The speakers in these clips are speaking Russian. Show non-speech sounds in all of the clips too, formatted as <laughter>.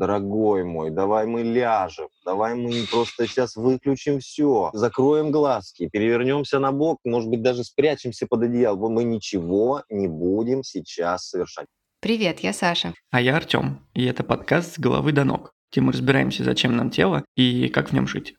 дорогой мой, давай мы ляжем, давай мы просто сейчас выключим все, закроем глазки, перевернемся на бок, может быть, даже спрячемся под одеяло. Мы ничего не будем сейчас совершать. Привет, я Саша. А я Артем, и это подкаст «С головы до ног», где мы разбираемся, зачем нам тело и как в нем жить.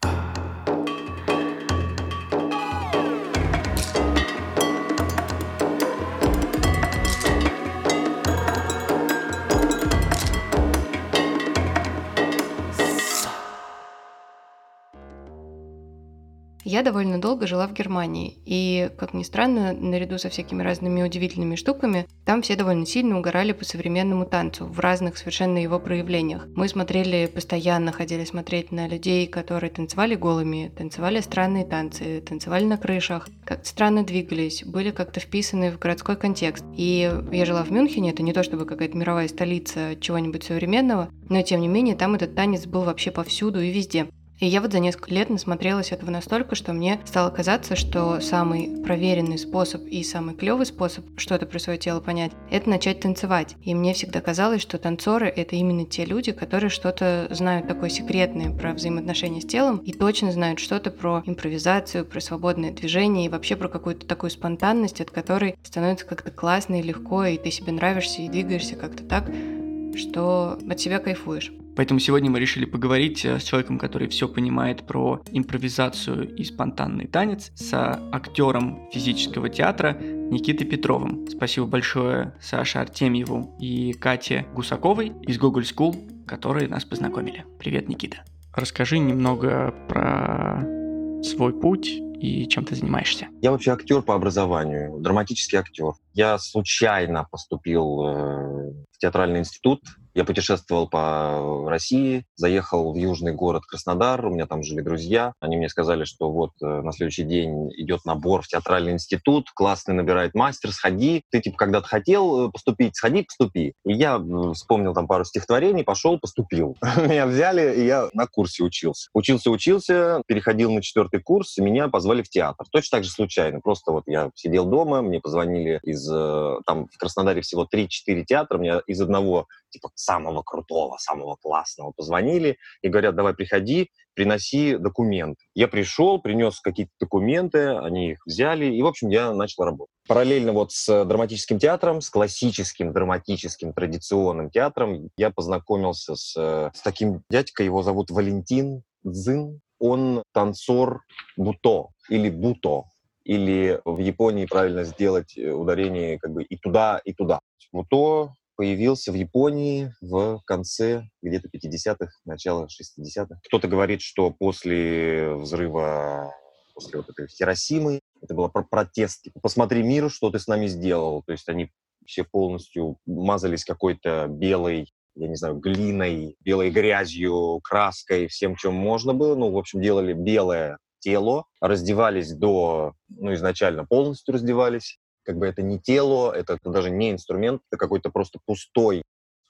Я довольно долго жила в Германии, и, как ни странно, наряду со всякими разными удивительными штуками, там все довольно сильно угорали по современному танцу в разных совершенно его проявлениях. Мы смотрели постоянно, ходили смотреть на людей, которые танцевали голыми, танцевали странные танцы, танцевали на крышах, как-то странно двигались, были как-то вписаны в городской контекст. И я жила в Мюнхене, это не то чтобы какая-то мировая столица чего-нибудь современного, но тем не менее там этот танец был вообще повсюду и везде. И я вот за несколько лет насмотрелась этого настолько, что мне стало казаться, что самый проверенный способ и самый клевый способ что-то про свое тело понять, это начать танцевать. И мне всегда казалось, что танцоры — это именно те люди, которые что-то знают такое секретное про взаимоотношения с телом и точно знают что-то про импровизацию, про свободное движение и вообще про какую-то такую спонтанность, от которой становится как-то классно и легко, и ты себе нравишься и двигаешься как-то так, что от себя кайфуешь. Поэтому сегодня мы решили поговорить э, с человеком, который все понимает про импровизацию и спонтанный танец, с актером физического театра Никитой Петровым. Спасибо большое Саше Артемьеву и Кате Гусаковой из Google School, которые нас познакомили. Привет, Никита. Расскажи немного про свой путь и чем ты занимаешься? Я вообще актер по образованию, драматический актер. Я случайно поступил э, в театральный институт я путешествовал по России, заехал в южный город Краснодар, у меня там жили друзья. Они мне сказали, что вот э, на следующий день идет набор в театральный институт, классный набирает мастер, сходи. Ты типа когда-то хотел э, поступить, сходи, поступи. И я вспомнил там пару стихотворений, пошел, поступил. <laughs> Меня взяли, и я на курсе учился. Учился, учился, переходил на четвертый курс, и меня позвали в театр. Точно так же случайно. Просто вот я сидел дома, мне позвонили из... Э, там в Краснодаре всего 3-4 театра, мне из одного типа самого крутого, самого классного позвонили и говорят, давай приходи, приноси документ. Я пришел, принес какие-то документы, они их взяли, и, в общем, я начал работать. Параллельно вот с драматическим театром, с классическим драматическим традиционным театром я познакомился с, с таким дядькой, его зовут Валентин Дзин. Он танцор буто или буто или в Японии правильно сделать э, ударение как бы и туда, и туда. Буто появился в Японии в конце где-то 50-х, начало 60-х. Кто-то говорит, что после взрыва, после вот этой Хиросимы, это было про протест. Типа, Посмотри мир, что ты с нами сделал. То есть они все полностью мазались какой-то белой я не знаю, глиной, белой грязью, краской, всем, чем можно было. Ну, в общем, делали белое тело, раздевались до, ну, изначально полностью раздевались, как бы это не тело, это, даже не инструмент, это какой-то просто пустой,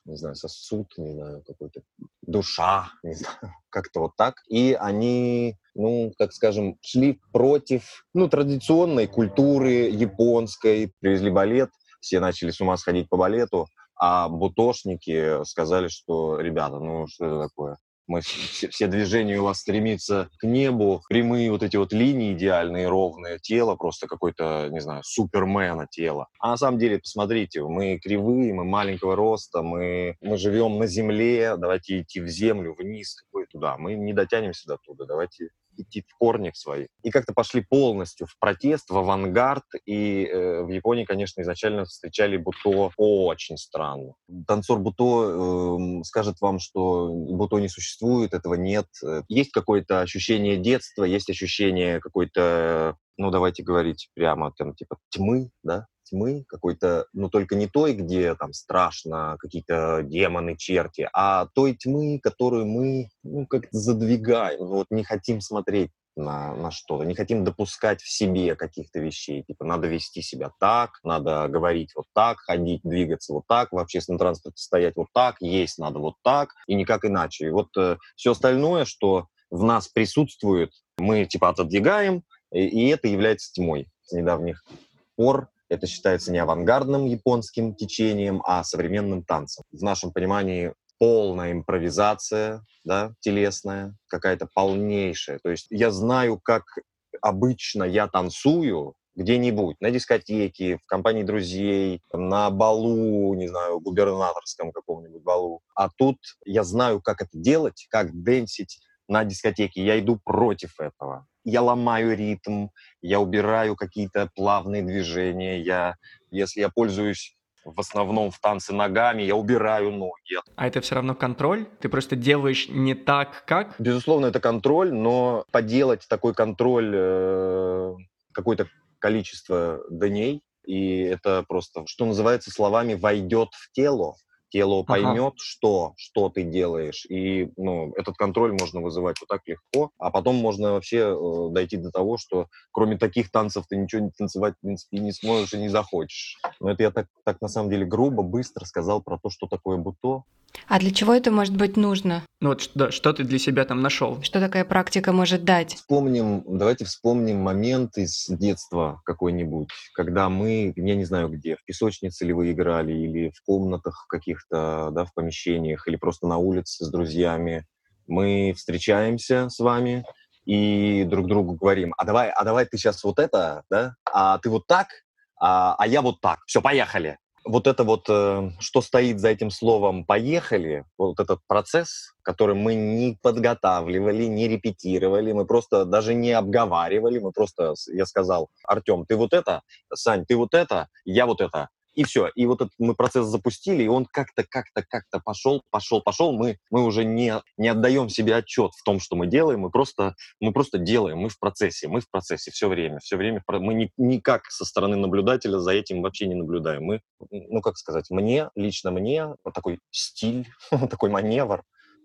не знаю, сосуд, не знаю, какой-то душа, <laughs> не знаю, как-то вот так. И они, ну, так скажем, шли против, ну, традиционной культуры японской, привезли балет, все начали с ума сходить по балету, а бутошники сказали, что, ребята, ну, что это такое? Мы <laughs> все, все движения у вас стремятся к небу, прямые вот эти вот линии идеальные, ровные, тело просто какой-то, не знаю, супермена тело. А на самом деле, посмотрите, мы кривые, мы маленького роста, мы, мы живем на земле, давайте идти в землю, вниз, туда. Мы не дотянемся до туда, давайте идти в корни свои. И как-то пошли полностью в протест, в авангард. И э, в Японии, конечно, изначально встречали Буто очень странно. Танцор Буто э, скажет вам, что Буто не существует, этого нет. Есть какое-то ощущение детства, есть ощущение какой-то ну, давайте говорить прямо, там, типа, тьмы, да, тьмы, какой-то, ну, только не той, где там страшно, какие-то демоны, черти, а той тьмы, которую мы, ну, как-то задвигаем, вот не хотим смотреть на, на что-то, не хотим допускать в себе каких-то вещей, типа надо вести себя так, надо говорить вот так, ходить, двигаться вот так, в общественном транспорте стоять вот так, есть надо вот так, и никак иначе. И вот э, все остальное, что в нас присутствует, мы типа отодвигаем, и, и это является тьмой. С недавних пор это считается не авангардным японским течением, а современным танцем. В нашем понимании полная импровизация, да, телесная, какая-то полнейшая. То есть я знаю, как обычно я танцую, где-нибудь, на дискотеке, в компании друзей, на балу, не знаю, губернаторском каком-нибудь балу. А тут я знаю, как это делать, как дэнсить на дискотеке. Я иду против этого. Я ломаю ритм, я убираю какие-то плавные движения. Я, если я пользуюсь в основном в танце ногами, я убираю ноги. А это все равно контроль? Ты просто делаешь не так, как? Безусловно, это контроль, но поделать такой контроль э, какой-то количество дней, и это просто, что называется словами, войдет в тело. Тело поймет, ага. что, что ты делаешь. И ну, этот контроль можно вызывать вот так легко. А потом можно вообще э, дойти до того, что кроме таких танцев ты ничего не танцевать, в принципе, не сможешь и не захочешь. Но это я так, так на самом деле грубо, быстро сказал про то, что такое буто. А для чего это может быть нужно? Ну вот что, что ты для себя там нашел? Что такая практика может дать? Вспомним, давайте вспомним момент из детства какой-нибудь, когда мы, я не знаю где, в песочнице ли вы играли, или в комнатах каких-то, да, в помещениях, или просто на улице с друзьями. Мы встречаемся с вами и друг другу говорим, а давай, а давай ты сейчас вот это, да, а ты вот так, а, а я вот так. Все, поехали вот это вот, э, что стоит за этим словом «поехали», вот этот процесс, который мы не подготавливали, не репетировали, мы просто даже не обговаривали, мы просто, я сказал, Артем, ты вот это, Сань, ты вот это, я вот это, и все. И вот этот мы процесс запустили, и он как-то, как-то, как-то пошел, пошел, пошел. Мы, мы уже не, не отдаем себе отчет в том, что мы делаем, мы просто, мы просто делаем, мы в процессе, мы в процессе все время, все время. Мы ни, никак со стороны наблюдателя за этим вообще не наблюдаем. Мы, ну как сказать, мне, лично мне, вот такой стиль, <laughs> такой маневр,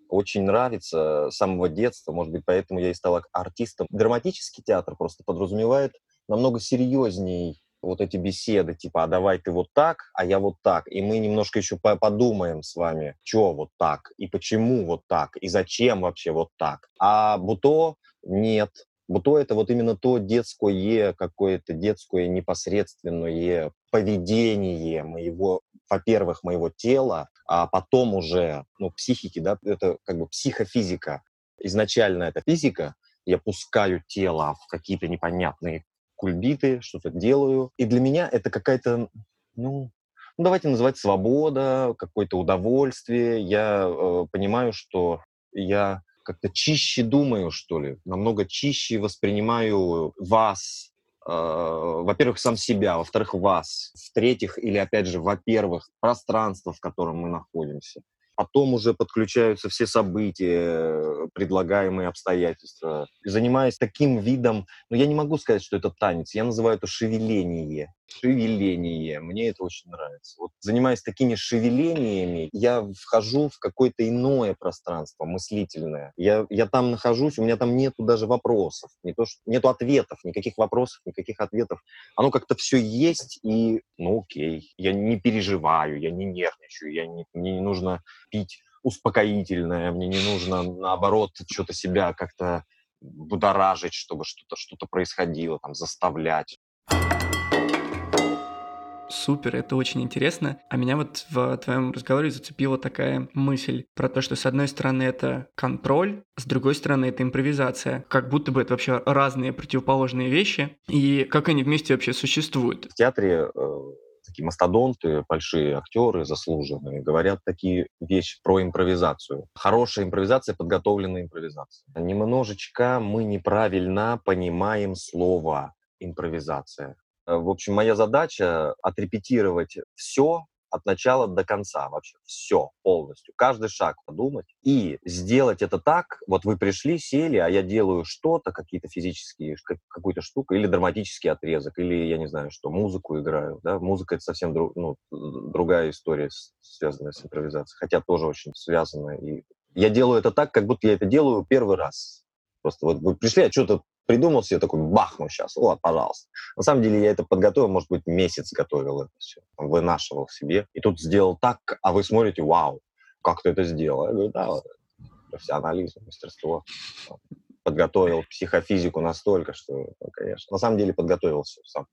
очень нравится с самого детства, может быть, поэтому я и стал артистом. Драматический театр просто подразумевает намного серьезней вот эти беседы, типа, а давай ты вот так, а я вот так. И мы немножко еще подумаем с вами, что вот так, и почему вот так, и зачем вообще вот так. А Буто нет. Буто — это вот именно то детское, какое-то детское непосредственное поведение моего, во-первых, моего тела, а потом уже, ну, психики, да, это как бы психофизика. Изначально это физика, я пускаю тело в какие-то непонятные кульбиты, что-то делаю. И для меня это какая-то, ну, ну давайте называть свобода, какое-то удовольствие. Я э, понимаю, что я как-то чище думаю, что ли, намного чище воспринимаю вас, э, во-первых, сам себя, во-вторых, вас, в-третьих, или опять же, во-первых, пространство, в котором мы находимся. Потом уже подключаются все события, предлагаемые обстоятельства. занимаясь таким видом, ну, я не могу сказать, что это танец, я называю это шевеление шевеление. Мне это очень нравится. Вот занимаясь такими шевелениями, я вхожу в какое-то иное пространство мыслительное. Я, я там нахожусь, у меня там нету даже вопросов, не то, что, нету ответов, никаких вопросов, никаких ответов. Оно как-то все есть, и ну окей, я не переживаю, я не нервничаю, я не, мне не нужно пить успокоительное, мне не нужно, наоборот, что-то себя как-то будоражить, чтобы что-то что происходило, там, заставлять. Супер, это очень интересно. А меня вот в твоем разговоре зацепила такая мысль про то, что с одной стороны это контроль, с другой стороны это импровизация. Как будто бы это вообще разные противоположные вещи. И как они вместе вообще существуют. В театре э, такие мастодонты, большие актеры заслуженные, говорят такие вещи про импровизацию. Хорошая импровизация, подготовленная импровизация. Немножечко мы неправильно понимаем слово импровизация. Э, в общем, моя задача отрепетировать все от начала до конца вообще. Все полностью. Каждый шаг подумать. И сделать это так, вот вы пришли, сели, а я делаю что-то, какие-то физические, какую-то штуку, или драматический отрезок, или, я не знаю, что, музыку играю. Да? Музыка — это совсем друг, ну, другая история, связанная с импровизацией. Хотя тоже очень связанная. И я делаю это так, как будто я это делаю первый раз. Просто вот вы пришли, а что-то придумал себе такой, бахну сейчас, вот, пожалуйста. На самом деле я это подготовил, может быть, месяц готовил это все, вынашивал себе. И тут сделал так, а вы смотрите, вау, как ты это сделал? Я говорю, да, профессионализм, мастерство. Подготовил психофизику настолько, что, ну, конечно, на самом деле подготовился сам.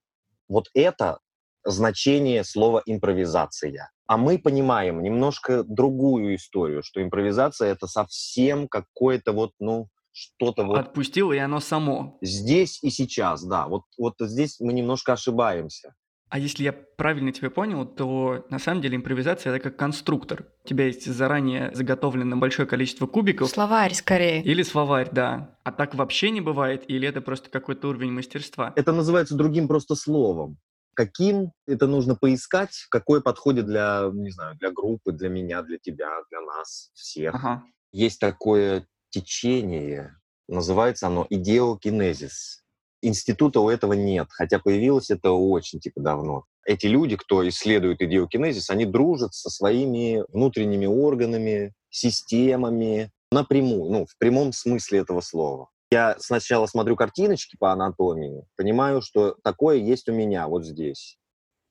Вот это значение слова импровизация. А мы понимаем немножко другую историю, что импровизация это совсем какое-то вот, ну, что-то вот... Отпустил, и оно само. Здесь и сейчас, да. Вот, вот здесь мы немножко ошибаемся. А если я правильно тебя понял, то на самом деле импровизация это как конструктор. У тебя есть заранее заготовлено большое количество кубиков. Словарь скорее. Или словарь, да. А так вообще не бывает, или это просто какой-то уровень мастерства? Это называется другим просто словом. Каким это нужно поискать, какое подходит для, не знаю, для группы, для меня, для тебя, для нас, всех. Ага. Есть такое течение, называется оно идеокинезис института у этого нет, хотя появилось это очень типа давно. Эти люди, кто исследует идеокинезис, они дружат со своими внутренними органами, системами напрямую, ну, в прямом смысле этого слова. Я сначала смотрю картиночки по анатомии, понимаю, что такое есть у меня вот здесь.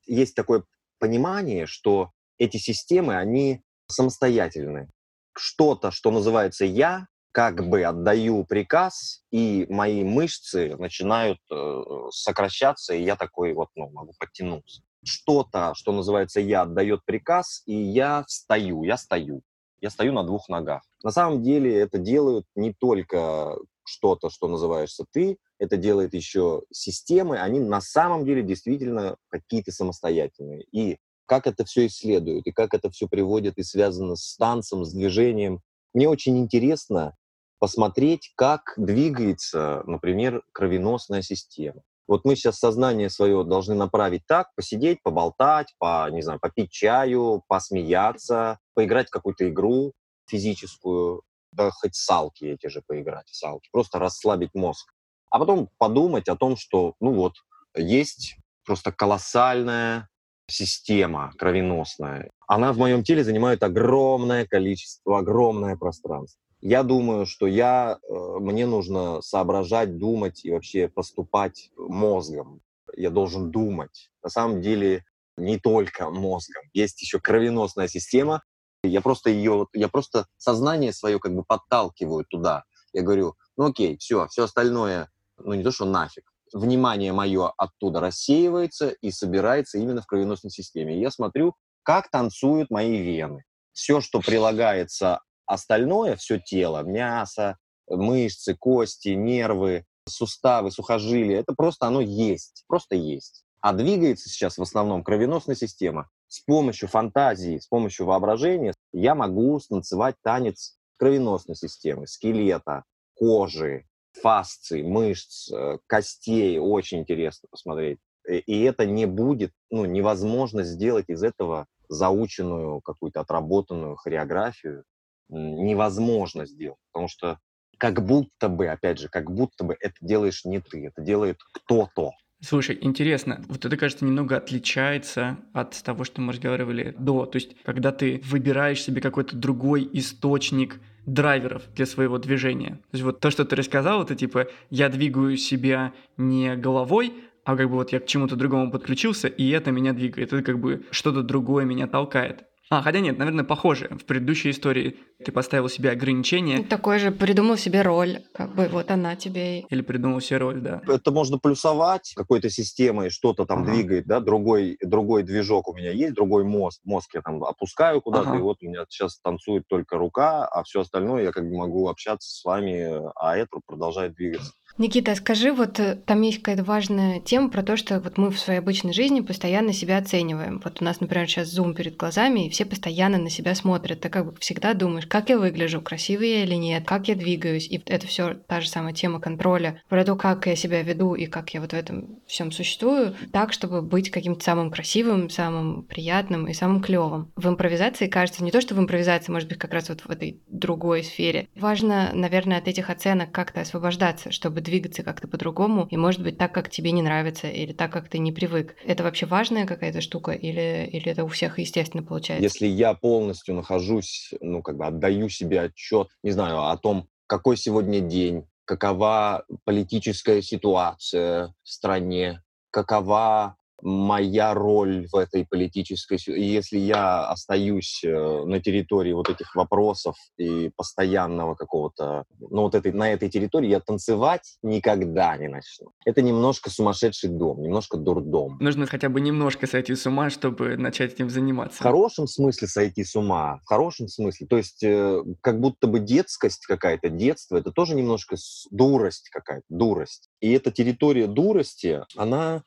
Есть такое понимание, что эти системы, они самостоятельны. Что-то, что называется «я», как бы отдаю приказ, и мои мышцы начинают э, сокращаться, и я такой вот, ну, могу подтянуться. Что-то, что называется я, отдает приказ, и я встаю, я стою. Я стою на двух ногах. На самом деле это делают не только что-то, что называешься ты, это делает еще системы, они на самом деле действительно какие-то самостоятельные. И как это все исследуют, и как это все приводит и связано с танцем, с движением. Мне очень интересно, посмотреть, как двигается, например, кровеносная система. Вот мы сейчас сознание свое должны направить так, посидеть, поболтать, по, не знаю, попить чаю, посмеяться, поиграть в какую-то игру физическую, да хоть салки эти же поиграть, салки, просто расслабить мозг. А потом подумать о том, что, ну вот, есть просто колоссальная система кровеносная. Она в моем теле занимает огромное количество, огромное пространство. Я думаю, что я, э, мне нужно соображать, думать и вообще поступать мозгом. Я должен думать. На самом деле не только мозгом. Есть еще кровеносная система. Я просто ее, я просто сознание свое как бы подталкиваю туда. Я говорю, ну окей, все, все остальное, ну не то, что нафиг. Внимание мое оттуда рассеивается и собирается именно в кровеносной системе. Я смотрю, как танцуют мои вены. Все, что прилагается Остальное, все тело, мясо, мышцы, кости, нервы, суставы, сухожилия, это просто оно есть, просто есть. А двигается сейчас в основном кровеносная система. С помощью фантазии, с помощью воображения я могу станцевать танец кровеносной системы, скелета, кожи, фасции, мышц, э, костей. Очень интересно посмотреть. И это не будет, ну, невозможно сделать из этого заученную какую-то отработанную хореографию невозможно сделать, потому что как будто бы, опять же, как будто бы это делаешь не ты, это делает кто-то. Слушай, интересно, вот это, кажется, немного отличается от того, что мы разговаривали до. То есть, когда ты выбираешь себе какой-то другой источник драйверов для своего движения. То есть вот то, что ты рассказал, это типа я двигаю себя не головой, а как бы вот я к чему-то другому подключился, и это меня двигает. Это как бы что-то другое меня толкает. А, хотя нет, наверное, похоже. В предыдущей истории ты поставил себе ограничение. Такой же придумал себе роль, как бы вот она тебе... Или придумал себе роль, да. Это можно плюсовать какой-то системой, что-то там ага. двигает, да, другой, другой движок у меня есть, другой мозг. Мозг я там опускаю куда-то, ага. и вот у меня сейчас танцует только рука, а все остальное я как бы могу общаться с вами, а это продолжает двигаться. Никита, скажи, вот э, там есть какая-то важная тема про то, что вот мы в своей обычной жизни постоянно себя оцениваем. Вот у нас, например, сейчас зум перед глазами, и все постоянно на себя смотрят. Ты как бы всегда думаешь, как я выгляжу, красивый я или нет, как я двигаюсь. И это все та же самая тема контроля про то, как я себя веду и как я вот в этом всем существую, так, чтобы быть каким-то самым красивым, самым приятным и самым клевым. В импровизации кажется, не то, что в импровизации, может быть, как раз вот в этой другой сфере. Важно, наверное, от этих оценок как-то освобождаться, чтобы двигаться как-то по-другому, и может быть так, как тебе не нравится, или так, как ты не привык. Это вообще важная какая-то штука, или, или это у всех естественно получается? Если я полностью нахожусь, ну, как бы отдаю себе отчет, не знаю, о том, какой сегодня день, какова политическая ситуация в стране, какова моя роль в этой политической... Если я остаюсь э, на территории вот этих вопросов и постоянного какого-то... Ну, вот этой, на этой территории я танцевать никогда не начну. Это немножко сумасшедший дом, немножко дурдом. Нужно хотя бы немножко сойти с ума, чтобы начать этим заниматься. В хорошем смысле сойти с ума. В хорошем смысле. То есть э, как будто бы детскость какая-то, детство, это тоже немножко дурость какая-то, дурость. И эта территория дурости, она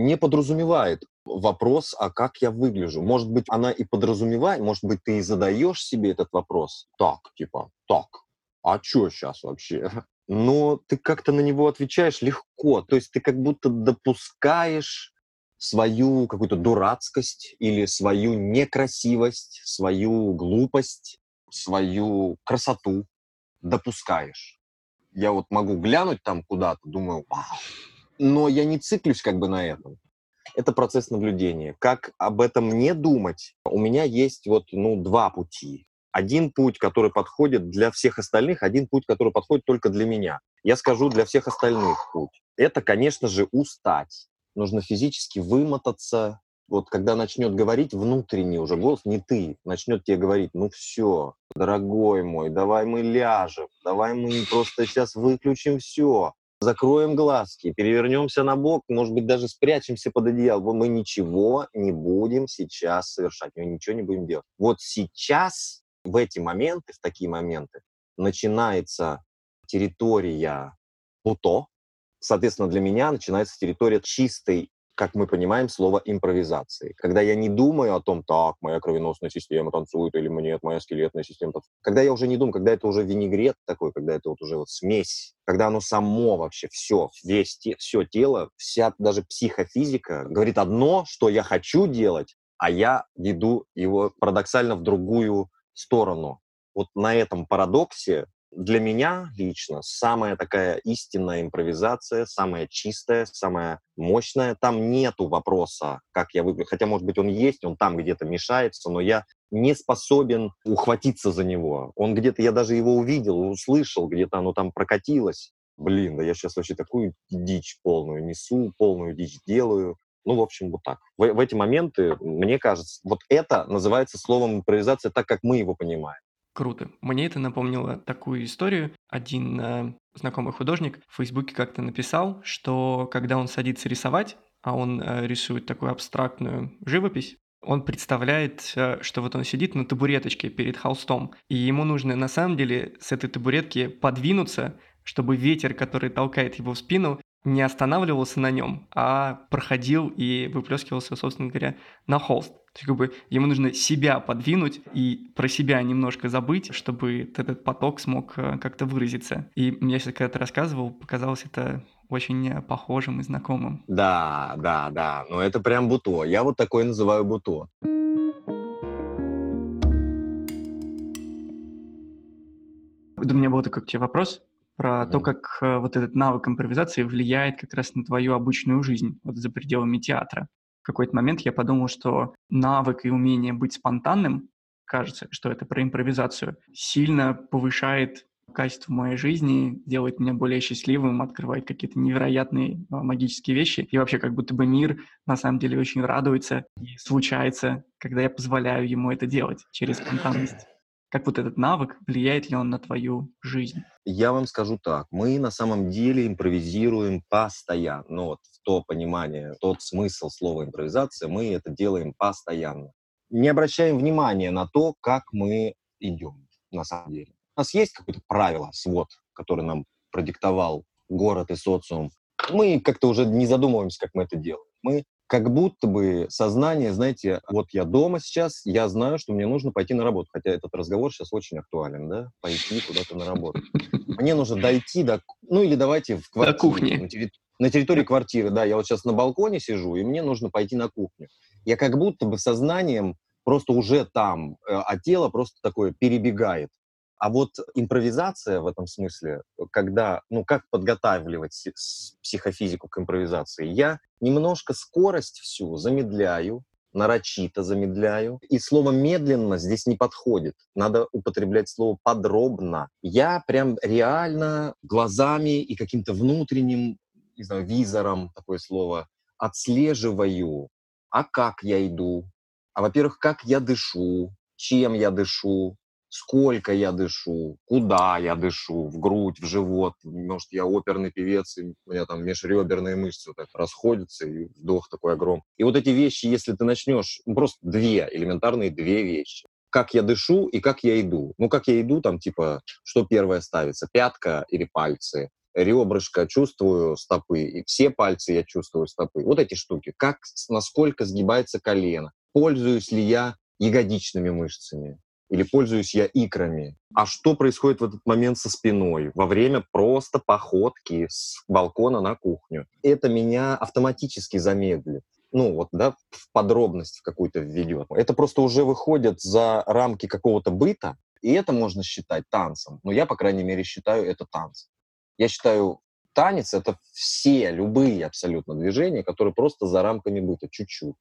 не подразумевает вопрос, а как я выгляжу. Может быть, она и подразумевает, может быть, ты и задаешь себе этот вопрос. Так, типа, так, а что сейчас вообще? <laughs> Но ты как-то на него отвечаешь легко. То есть ты как будто допускаешь свою какую-то дурацкость или свою некрасивость, свою глупость, свою красоту допускаешь. Я вот могу глянуть там куда-то, думаю, вау, но я не циклюсь как бы на этом. Это процесс наблюдения. Как об этом не думать? У меня есть вот, ну, два пути. Один путь, который подходит для всех остальных, один путь, который подходит только для меня. Я скажу для всех остальных путь. Это, конечно же, устать. Нужно физически вымотаться. Вот когда начнет говорить внутренний уже голос, не ты, начнет тебе говорить, ну все, дорогой мой, давай мы ляжем, давай мы просто сейчас выключим все закроем глазки, перевернемся на бок, может быть, даже спрячемся под одеяло. Мы ничего не будем сейчас совершать, мы ничего не будем делать. Вот сейчас, в эти моменты, в такие моменты, начинается территория Плуто. Соответственно, для меня начинается территория чистой как мы понимаем, слово импровизации. Когда я не думаю о том, так, моя кровеносная система танцует или нет, моя скелетная система танцует. Когда я уже не думаю, когда это уже винегрет такой, когда это вот уже вот смесь, когда оно само вообще все, весь, все тело, вся даже психофизика говорит одно, что я хочу делать, а я веду его парадоксально в другую сторону. Вот на этом парадоксе для меня лично самая такая истинная импровизация, самая чистая, самая мощная. Там нету вопроса, как я выгляжу. Хотя, может быть, он есть, он там где-то мешается, но я не способен ухватиться за него. Он где-то, я даже его увидел, услышал, где-то оно там прокатилось. Блин, да я сейчас вообще такую дичь полную несу, полную дичь делаю. Ну, в общем, вот так. В, в эти моменты, мне кажется, вот это называется словом импровизация так, как мы его понимаем. Круто. Мне это напомнило такую историю. Один э, знакомый художник в Фейсбуке как-то написал, что когда он садится рисовать, а он э, рисует такую абстрактную живопись, он представляет, э, что вот он сидит на табуреточке перед холстом, и ему нужно на самом деле с этой табуретки подвинуться, чтобы ветер, который толкает его в спину, не останавливался на нем, а проходил и выплескивался, собственно говоря, на холст. То есть как бы ему нужно себя подвинуть и про себя немножко забыть, чтобы этот поток смог э, как-то выразиться. И мне сейчас, когда ты рассказывал, показалось это очень похожим и знакомым. Да, да, да. Но это прям буто. Я вот такое называю буто. У меня был такой к тебе вопрос про mm. то, как э, вот этот навык импровизации влияет как раз на твою обычную жизнь, вот за пределами театра. В какой-то момент я подумал, что навык и умение быть спонтанным, кажется, что это про импровизацию, сильно повышает качество моей жизни, делает меня более счастливым, открывает какие-то невероятные а, магические вещи. И вообще как будто бы мир на самом деле очень радуется и случается, когда я позволяю ему это делать через спонтанность. Как вот этот навык, влияет ли он на твою жизнь? Я вам скажу так. Мы на самом деле импровизируем постоянно. Ну, вот в то понимание, тот смысл слова импровизация, мы это делаем постоянно. Не обращаем внимания на то, как мы идем на самом деле. У нас есть какое-то правило, свод, который нам продиктовал город и социум. Мы как-то уже не задумываемся, как мы это делаем. Мы как будто бы сознание, знаете, вот я дома сейчас, я знаю, что мне нужно пойти на работу, хотя этот разговор сейчас очень актуален, да, пойти куда-то на работу. Мне нужно дойти до, ну или давайте в квартире, до кухни. На, терри... на территории квартиры, да, я вот сейчас на балконе сижу, и мне нужно пойти на кухню. Я как будто бы сознанием просто уже там, э, а тело просто такое перебегает. А вот импровизация в этом смысле, когда, ну, как подготавливать психофизику к импровизации, я немножко скорость всю замедляю, нарочито замедляю. И слово «медленно» здесь не подходит. Надо употреблять слово «подробно». Я прям реально глазами и каким-то внутренним, не знаю, визором, такое слово, отслеживаю, а как я иду, а, во-первых, как я дышу, чем я дышу, сколько я дышу, куда я дышу, в грудь, в живот. Может, я оперный певец, и у меня там межреберные мышцы вот так расходятся, и вдох такой огромный. И вот эти вещи, если ты начнешь, ну, просто две, элементарные две вещи. Как я дышу и как я иду. Ну, как я иду, там, типа, что первое ставится, пятка или пальцы, ребрышко, чувствую стопы, и все пальцы я чувствую стопы. Вот эти штуки. Как, насколько сгибается колено. Пользуюсь ли я ягодичными мышцами? Или пользуюсь я икрами. А что происходит в этот момент со спиной во время просто походки с балкона на кухню? Это меня автоматически замедлит ну вот, да, в подробность в какую-то введет. Это просто уже выходит за рамки какого-то быта, и это можно считать танцем. Но я, по крайней мере, считаю это танцем. Я считаю, танец — это все, любые абсолютно движения, которые просто за рамками быта, чуть-чуть.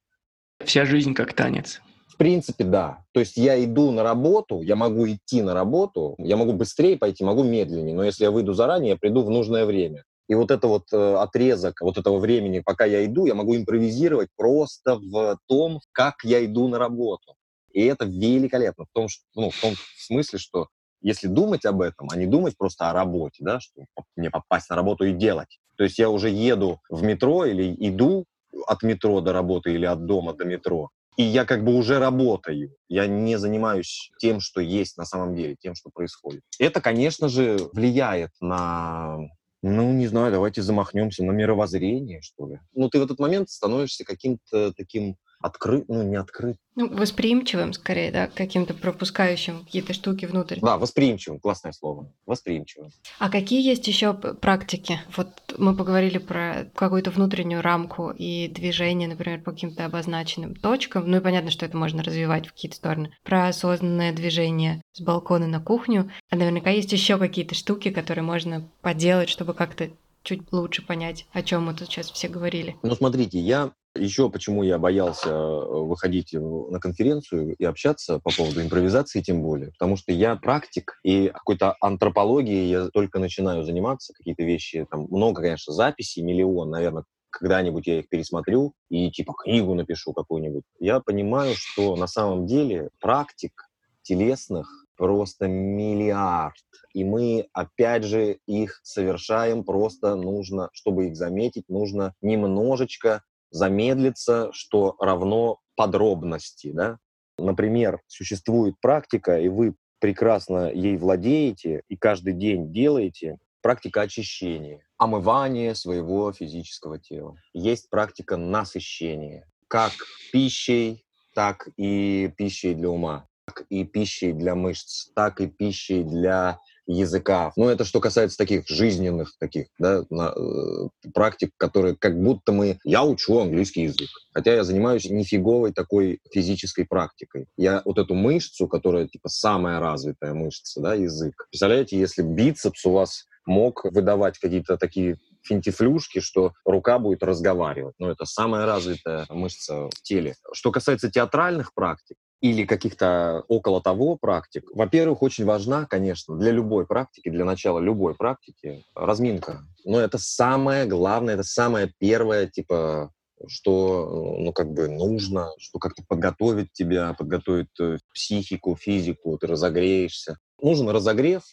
Вся жизнь как танец принципе, да. То есть я иду на работу, я могу идти на работу, я могу быстрее пойти, могу медленнее, но если я выйду заранее, я приду в нужное время. И вот это вот э, отрезок вот этого времени, пока я иду, я могу импровизировать просто в том, как я иду на работу. И это великолепно в том, что, ну, в том смысле, что если думать об этом, а не думать просто о работе, да, что мне попасть на работу и делать. То есть я уже еду в метро или иду от метро до работы или от дома до метро, и я как бы уже работаю. Я не занимаюсь тем, что есть на самом деле, тем, что происходит. Это, конечно же, влияет на ну, не знаю, давайте замахнемся на мировоззрение, что ли. Ну, ты в этот момент становишься каким-то таким открыт, ну, не открыт. Ну, восприимчивым, скорее, да, каким-то пропускающим какие-то штуки внутрь. Да, восприимчивым, классное слово. Восприимчивым. А какие есть еще практики? Вот мы поговорили про какую-то внутреннюю рамку и движение, например, по каким-то обозначенным точкам. Ну и понятно, что это можно развивать в какие-то стороны. Про осознанное движение с балкона на кухню. А наверняка есть еще какие-то штуки, которые можно поделать, чтобы как-то чуть лучше понять, о чем мы тут сейчас все говорили. Ну, смотрите, я еще почему я боялся э, выходить на конференцию и общаться по поводу импровизации тем более, потому что я практик, и какой-то антропологией я только начинаю заниматься, какие-то вещи, там много, конечно, записей, миллион, наверное, когда-нибудь я их пересмотрю и типа книгу напишу какую-нибудь. Я понимаю, что на самом деле практик телесных просто миллиард. И мы, опять же, их совершаем, просто нужно, чтобы их заметить, нужно немножечко замедлиться, что равно подробности. Да? Например, существует практика, и вы прекрасно ей владеете и каждый день делаете, практика очищения, омывания своего физического тела. Есть практика насыщения, как пищей, так и пищей для ума, так и пищей для мышц, так и пищей для языка. Ну, это что касается таких жизненных таких, да, на, э, практик, которые как будто мы... Я учу английский язык, хотя я занимаюсь нифиговой такой физической практикой. Я вот эту мышцу, которая типа самая развитая мышца, да, язык. Представляете, если бицепс у вас мог выдавать какие-то такие финтифлюшки, что рука будет разговаривать. Ну, это самая развитая мышца в теле. Что касается театральных практик, или каких-то около того практик. Во-первых, очень важна, конечно, для любой практики, для начала любой практики разминка. Но это самое главное, это самое первое, типа, что, ну, как бы нужно, что как-то подготовит тебя, подготовит э, психику, физику, ты разогреешься. Нужен разогрев,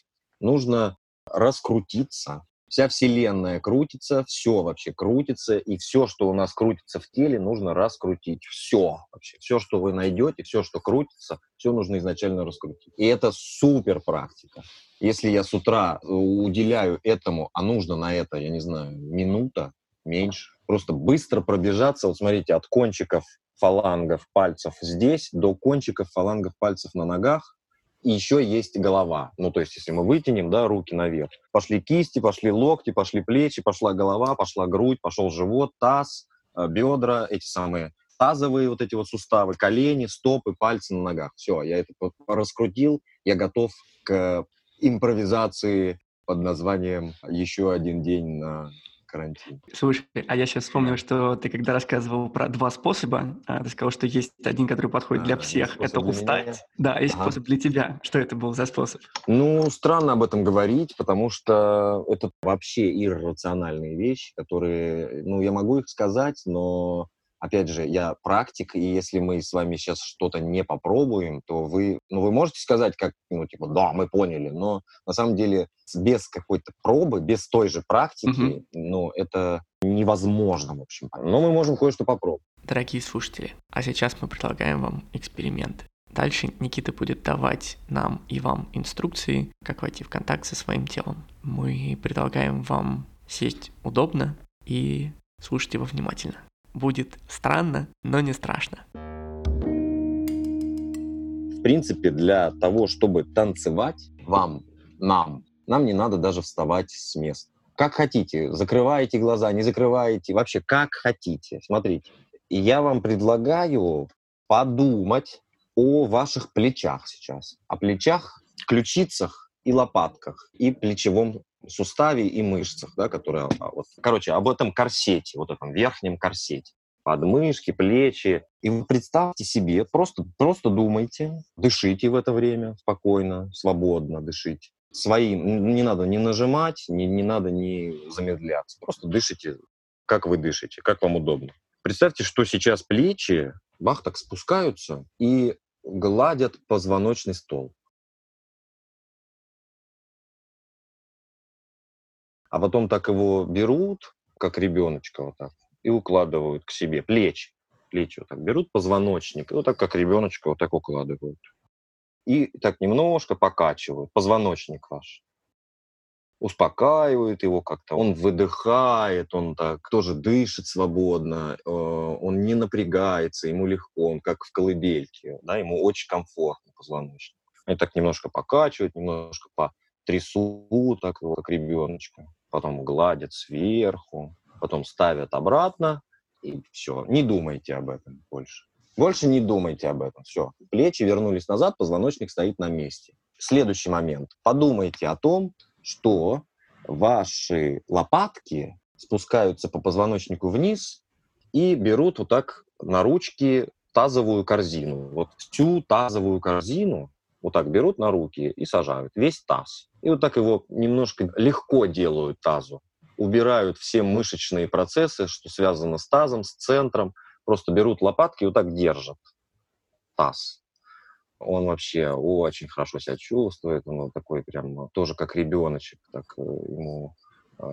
нужно раскрутиться, Вся Вселенная крутится, все вообще крутится, и все, что у нас крутится в теле, нужно раскрутить. Все вообще. Все, что вы найдете, все, что крутится, все нужно изначально раскрутить. И это супер практика. Если я с утра э, уделяю этому, а нужно на это, я не знаю, минута, меньше, просто быстро пробежаться, вот смотрите, от кончиков фалангов пальцев здесь до кончиков фалангов пальцев на ногах, и еще есть голова. Ну, то есть, если мы вытянем, да, руки наверх. Пошли кисти, пошли локти, пошли плечи, пошла голова, пошла грудь, пошел живот, таз, э, бедра, эти самые тазовые вот эти вот суставы, колени, стопы, пальцы на ногах. Все, я это раскрутил, я готов к импровизации под названием «Еще один день на карантине. Слушай, а я сейчас вспомнил, что ты когда рассказывал про два способа, а, ты сказал, что есть один, который подходит для всех, это устать. меня. Да, есть Ага. способ для тебя. Что это был за способ? Ну, странно об этом говорить, потому что это вообще иррациональные вещи, которые, ну, я могу их сказать, но, опять же, я практик, и если мы с вами сейчас что-то не попробуем, то вы, ну, вы можете сказать, как, ну, типа, да, мы поняли, но на самом деле без какой-то пробы, без той же практики, ну, это невозможно, в общем. Но мы можем кое-что попробовать. Дорогие слушатели, а сейчас мы предлагаем вам эксперимент. Дальше Никита будет давать нам и вам инструкции, как войти в контакт со своим телом. Мы предлагаем вам сесть удобно и слушать его внимательно. Будет странно, но не страшно. В принципе, для того, чтобы танцевать, вам, нам, нам не надо даже вставать с места. Как хотите, закрываете глаза, не закрываете, вообще как хотите. Смотрите, я вам предлагаю подумать о ваших плечах сейчас. О плечах, ключицах и лопатках, и плечевом суставе и мышцах, да, которые, а, вот, короче, об этом корсете, вот этом верхнем корсете. Подмышки, плечи. И вы представьте себе, просто, просто думайте, дышите в это время спокойно, свободно дышите. Своим, не надо не нажимать, не, не надо не замедляться. Просто дышите, как вы дышите, как вам удобно. Представьте, что сейчас плечи, бах, так спускаются и гладят позвоночный стол. А потом так его берут, как ребеночка вот так, и укладывают к себе. Плечи. Плечи вот так берут, позвоночник, и вот так, как ребеночка, вот так укладывают. И так немножко покачивают позвоночник ваш. Успокаивают его как-то. Он выдыхает, он так тоже дышит свободно, э, он не напрягается, ему легко, он как в колыбельке, да, ему очень комфортно позвоночник. Они так немножко покачивают, немножко потрясут, так его, как ребеночка. Потом гладят сверху, потом ставят обратно, и все. Не думайте об этом больше. Больше не думайте об этом. Все. Плечи вернулись назад, позвоночник стоит на месте. Следующий момент. Подумайте о том, что ваши лопатки спускаются по позвоночнику вниз и берут вот так на ручки тазовую корзину. Вот всю тазовую корзину вот так берут на руки и сажают. Весь таз. И вот так его немножко легко делают тазу. Убирают все мышечные процессы, что связано с тазом, с центром. Просто берут лопатки и вот так держат таз. Он вообще очень хорошо себя чувствует, он такой прям тоже как ребеночек, так э, ему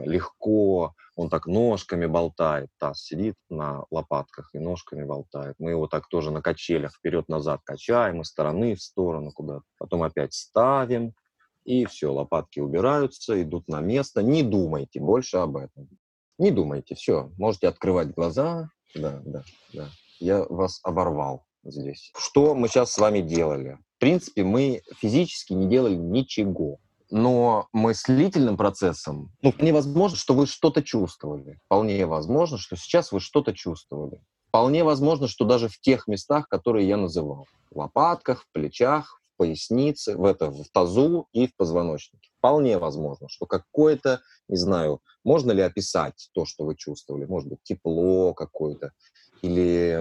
легко, он так ножками болтает, таз сидит на лопатках и ножками болтает. Мы его так тоже на качелях вперед-назад качаем, из стороны в сторону куда-то. Потом опять ставим, и все, лопатки убираются, идут на место. Не думайте больше об этом. Не думайте, все, можете открывать глаза. Да, да, да. Я вас оборвал здесь. Что мы сейчас с вами делали? В принципе, мы физически не делали ничего. Но мыслительным процессом, ну, вполне возможно, что вы что-то чувствовали. Вполне возможно, что сейчас вы что-то чувствовали. Вполне возможно, что даже в тех местах, которые я называл. В лопатках, в плечах, в пояснице, в, это, в тазу и в позвоночнике. Вполне возможно, что какое-то, не знаю, можно ли описать то, что вы чувствовали? Может быть, тепло какое-то, или,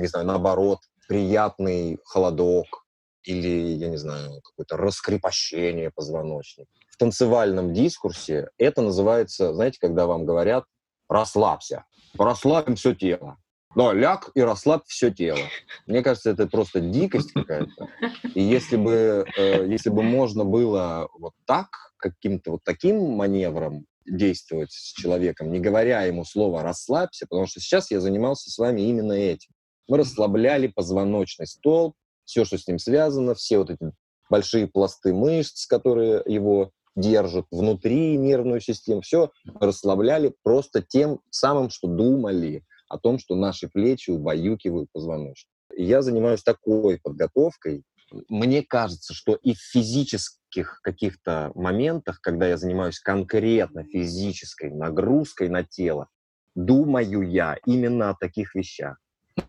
не знаю, наоборот, приятный холодок, или, я не знаю, какое-то раскрепощение позвоночника. В танцевальном дискурсе это называется, знаете, когда вам говорят «расслабься», «расслабим все тело». Да, ляг и расслабь все тело. Мне кажется, это просто дикость какая-то. И если бы, э, если бы можно было вот так, каким-то вот таким маневром действовать с человеком, не говоря ему слово «расслабься», потому что сейчас я занимался с вами именно этим. Мы расслабляли позвоночный столб, все, что с ним связано, все вот эти большие пласты мышц, которые его держат внутри нервную систему, все расслабляли просто тем самым, что думали о том, что наши плечи убаюкивают позвоночник. Я занимаюсь такой подготовкой. Мне кажется, что и в физических каких-то моментах, когда я занимаюсь конкретно физической нагрузкой на тело, думаю я именно о таких вещах.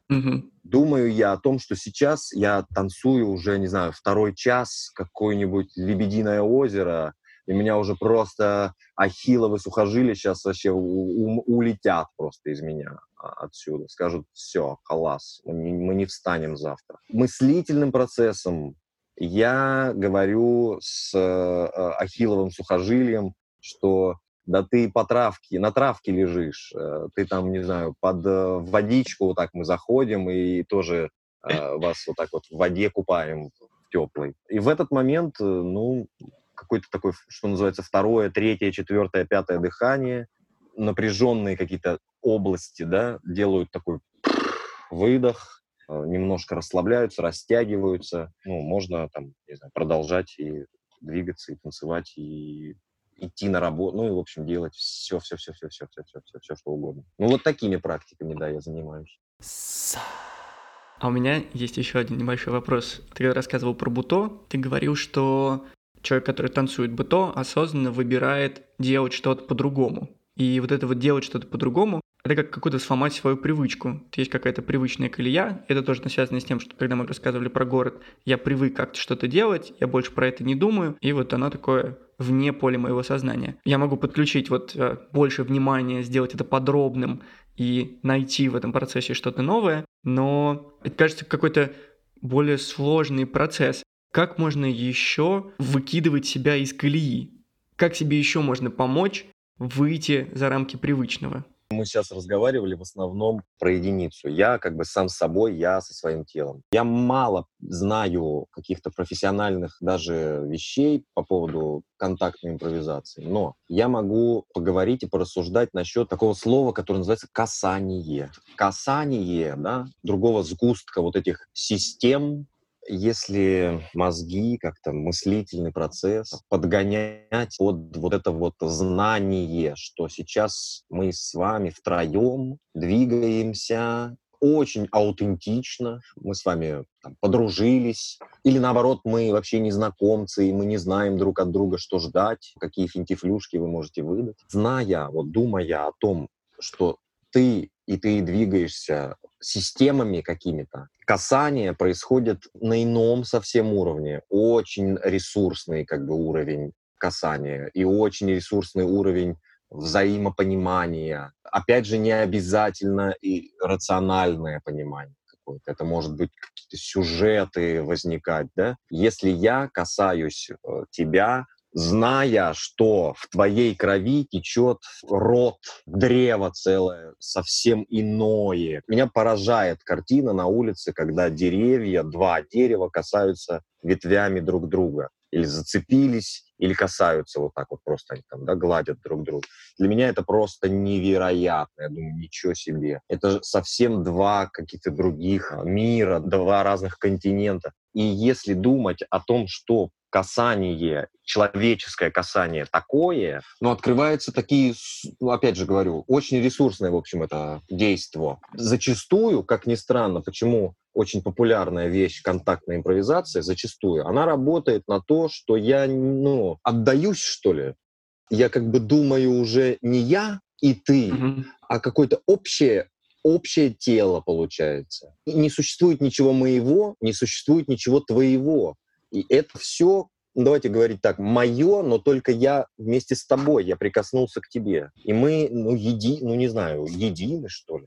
Мгм. Думаю я о том, что сейчас я танцую уже, не знаю, второй час какое-нибудь «Лебединое озеро» и меня уже просто ахилловы сухожилия сейчас вообще у- у- улетят просто из меня а, отсюда. Скажут, все, халас, мы не, мы не встанем завтра. Мыслительным процессом я говорю с э, ахилловым сухожилием, что да ты по травке, на травке лежишь, э, ты там, не знаю, под э, водичку вот так мы заходим и тоже э, вас вот так вот в воде купаем теплой. И в этот момент, ну, какое-то такое, что называется, второе, третье, четвертое, пятое дыхание, напряженные какие-то области, да, делают такой <sniffs> выдох, немножко расслабляются, растягиваются. Ну, можно там, не знаю, продолжать и двигаться, и танцевать, и идти на работу, ну и, в общем, делать все, все, все, все, все, все, все, все, все, что угодно. Ну, вот такими практиками, да, я занимаюсь. А у меня есть еще один небольшой вопрос. Ты рассказывал про буто, ты говорил, что человек, который танцует буто, осознанно выбирает делать что-то по-другому. И вот это вот делать что-то по-другому, это как какую-то сломать свою привычку. Есть какая-то привычная колея. Это тоже связано с тем, что когда мы рассказывали про город, я привык как-то что-то делать, я больше про это не думаю, и вот оно такое вне поля моего сознания. Я могу подключить вот э, больше внимания, сделать это подробным и найти в этом процессе что-то новое, но это кажется какой-то более сложный процесс. Как можно еще выкидывать себя из колеи? Как себе еще можно помочь выйти за рамки привычного? Мы сейчас разговаривали в основном про единицу. Я как бы сам с собой, я со своим телом. Я мало знаю каких-то профессиональных даже вещей по поводу контактной импровизации, но я могу поговорить и порассуждать насчет такого слова, которое называется касание. Касание, да, другого сгустка вот этих систем, если мозги, как-то мыслительный процесс подгонять под вот это вот знание, что сейчас мы с вами втроем двигаемся очень аутентично, мы с вами там, подружились, или наоборот, мы вообще незнакомцы, и мы не знаем друг от друга, что ждать, какие финтифлюшки вы можете выдать. Зная, вот думая о том, что ты и ты двигаешься системами какими-то. Касание происходит на ином совсем уровне, очень ресурсный как бы уровень касания и очень ресурсный уровень взаимопонимания. Опять же, не обязательно и рациональное понимание какое-то. Это может быть какие-то сюжеты возникать, да? Если я касаюсь э, тебя, зная, что в твоей крови течет род, древо целое, совсем иное. Меня поражает картина на улице, когда деревья, два дерева касаются ветвями друг друга или зацепились, или касаются вот так вот просто, они там, да, гладят друг друга. Для меня это просто невероятно. Я думаю, ничего себе. Это совсем два каких-то других мира, два разных континента. И если думать о том, что касание, человеческое касание такое, но открываются такие, ну, опять же говорю, очень ресурсное, в общем, это действо. Зачастую, как ни странно, почему очень популярная вещь контактная импровизация, зачастую, она работает на то, что я, ну, отдаюсь, что ли. Я как бы думаю уже не я и ты, mm-hmm. а какое-то общее общее тело получается. И не существует ничего моего, не существует ничего твоего. И это все, давайте говорить так, мое, но только я вместе с тобой, я прикоснулся к тебе. И мы, ну, еди, ну, не знаю, едины, что ли.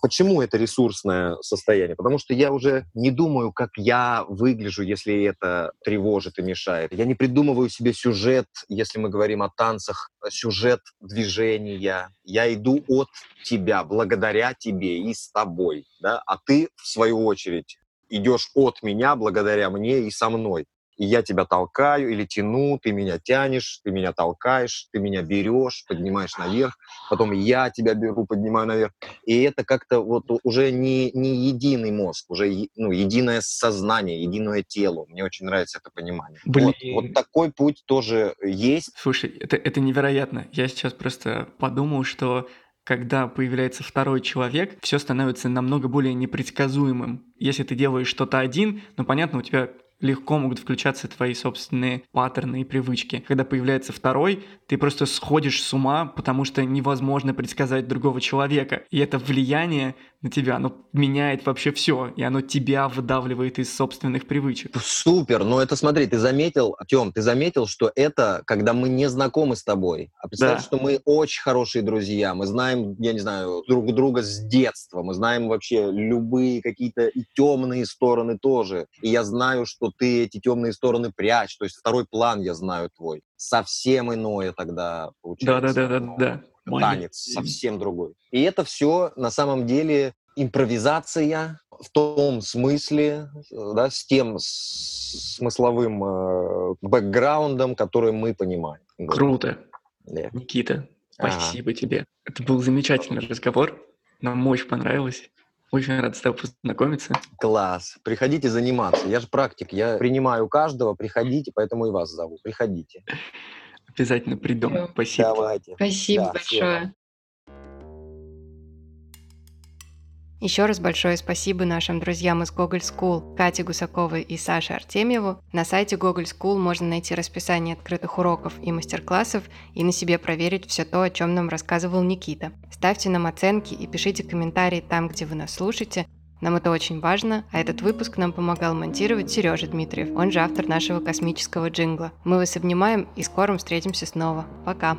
Почему это ресурсное состояние? Потому что я уже не думаю, как я выгляжу, если это тревожит и мешает. Я не придумываю себе сюжет, если мы говорим о танцах, сюжет движения. Я иду от тебя, благодаря тебе и с тобой. Да? А ты, в свою очередь, идешь от меня, благодаря мне и со мной и я тебя толкаю или тяну, ты меня тянешь, ты меня толкаешь, ты меня берешь, поднимаешь наверх, потом я тебя беру, поднимаю наверх. И это как-то вот уже не, не единый мозг, уже ну, единое сознание, единое тело. Мне очень нравится это понимание. Блин. Вот, вот такой путь тоже есть. Слушай, это, это невероятно. Я сейчас просто подумал, что когда появляется второй человек, все становится намного более непредсказуемым. Если ты делаешь что-то один, ну понятно, у тебя легко могут включаться твои собственные паттерны и привычки. Когда появляется второй, ты просто сходишь с ума, потому что невозможно предсказать другого человека. И это влияние на тебя, оно меняет вообще все, и оно тебя выдавливает из собственных привычек. Супер, но это смотри, ты заметил, Тем, ты заметил, что это, когда мы не знакомы с тобой, а представь, да. что мы очень хорошие друзья, мы знаем, я не знаю, друг друга с детства, мы знаем вообще любые какие-то и темные стороны тоже, и я знаю, что ты эти темные стороны прячь, то есть второй план я знаю твой. Совсем иное тогда получается. Да-да-да-да-да танец совсем другой. И это все на самом деле импровизация в том смысле, да, с тем смысловым э, бэкграундом, который мы понимаем. Круто. Yeah. Никита, спасибо ага. тебе. Это был замечательный разговор. Нам очень понравилось. Очень рад с тобой познакомиться. Класс. Приходите заниматься. Я же практик. Я принимаю каждого. Приходите, поэтому и вас зову. Приходите. Обязательно придем. Спасибо. Давайте. Спасибо да, большое. Всем. Еще раз большое спасибо нашим друзьям из Google School Кате Гусаковой и Саше Артемьеву. На сайте Google School можно найти расписание открытых уроков и мастер-классов и на себе проверить все то, о чем нам рассказывал Никита. Ставьте нам оценки и пишите комментарии там, где вы нас слушаете. Нам это очень важно, а этот выпуск нам помогал монтировать Сережа Дмитриев, он же автор нашего космического джингла. Мы вас обнимаем и скоро встретимся снова. Пока!